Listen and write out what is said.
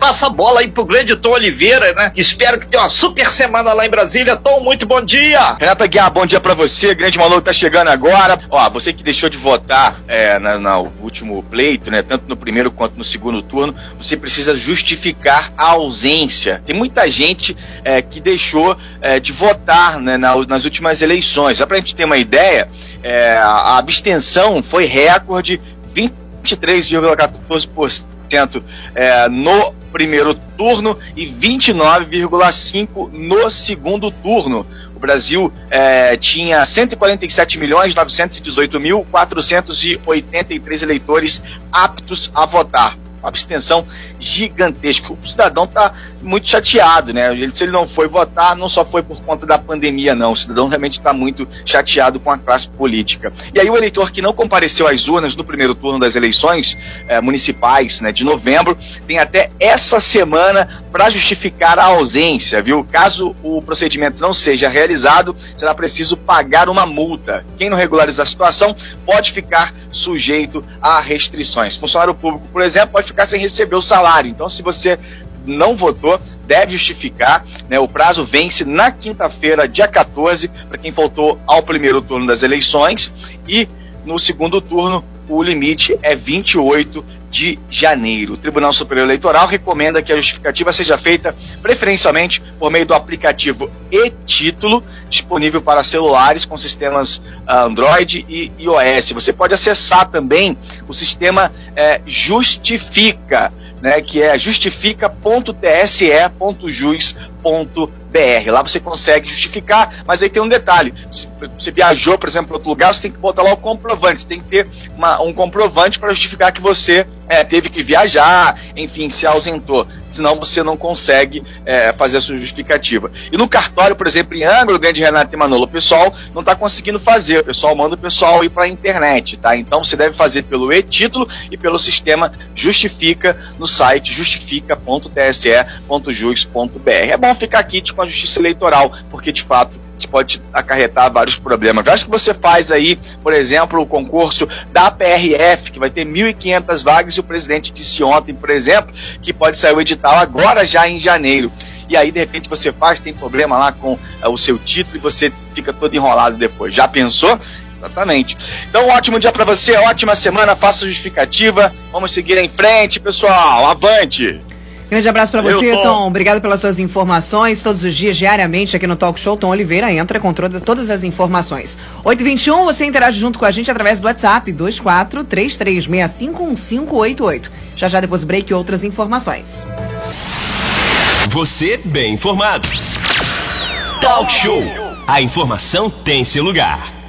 passa a bola aí pro grande Tom Oliveira, né? Espero que tenha uma super semana lá em Brasília. Tom, muito bom dia! Renata Guiar, bom dia para você. Grande maluco tá chegando agora. Ó, você que deixou de votar é, na, no último pleito, né? Tanto no primeiro quanto no segundo turno, você precisa justificar a ausência. Tem muita gente é, que deixou é, de votar né, nas últimas eleições. Só pra gente ter uma ideia, é, a abstenção foi recorde 23,14% é, no primeiro turno e 29,5% no segundo turno. O Brasil é, tinha 147 milhões 918 mil 483 eleitores aptos a votar abstenção gigantesca. O cidadão está muito chateado, né? Ele, se ele não foi votar, não só foi por conta da pandemia, não. O cidadão realmente está muito chateado com a classe política. E aí o eleitor que não compareceu às urnas no primeiro turno das eleições eh, municipais né, de novembro tem até essa semana para justificar a ausência, viu? Caso o procedimento não seja realizado, será preciso pagar uma multa. Quem não regularizar a situação pode ficar sujeito a restrições. Funcionário público, por exemplo, pode ficar sem receber o salário. Então, se você não votou, deve justificar. Né? O prazo vence na quinta-feira, dia 14, para quem faltou ao primeiro turno das eleições. E no segundo turno, o limite é 28 de janeiro. O Tribunal Superior Eleitoral recomenda que a justificativa seja feita preferencialmente por meio do aplicativo e-título, disponível para celulares com sistemas ah, Android e iOS. Você pode acessar também o sistema eh, Justifica, né, que é justifica.tse.jus.br. Lá você consegue justificar, mas aí tem um detalhe. Se você viajou, por exemplo, para outro lugar, você tem que botar lá o comprovante. Você tem que ter uma, um comprovante para justificar que você é, teve que viajar, enfim, se ausentou. Senão você não consegue é, fazer a sua justificativa. E no cartório, por exemplo, em Ângulo, Grande Renato e Manolo, o pessoal não está conseguindo fazer. O pessoal manda o pessoal ir para a internet, tá? Então você deve fazer pelo e-título e pelo sistema Justifica no site justifica.tse.jus.br. É bom ficar aqui com a justiça eleitoral, porque de fato pode acarretar vários problemas. Eu acho que você faz aí, por exemplo, o concurso da PRF, que vai ter 1.500 vagas, e o presidente disse ontem, por exemplo, que pode sair o edital agora já em janeiro. E aí, de repente, você faz, tem problema lá com uh, o seu título e você fica todo enrolado depois. Já pensou? Exatamente. Então, ótimo dia para você, ótima semana, faça justificativa. Vamos seguir em frente, pessoal. Avante! Grande abraço para você, Tom. Tom. Obrigado pelas suas informações. Todos os dias, diariamente, aqui no Talk Show, Tom Oliveira entra com todas as informações. 821, você interage junto com a gente através do WhatsApp 2433651588. Já já depois break e outras informações. Você bem informado. Talk Show. A informação tem seu lugar.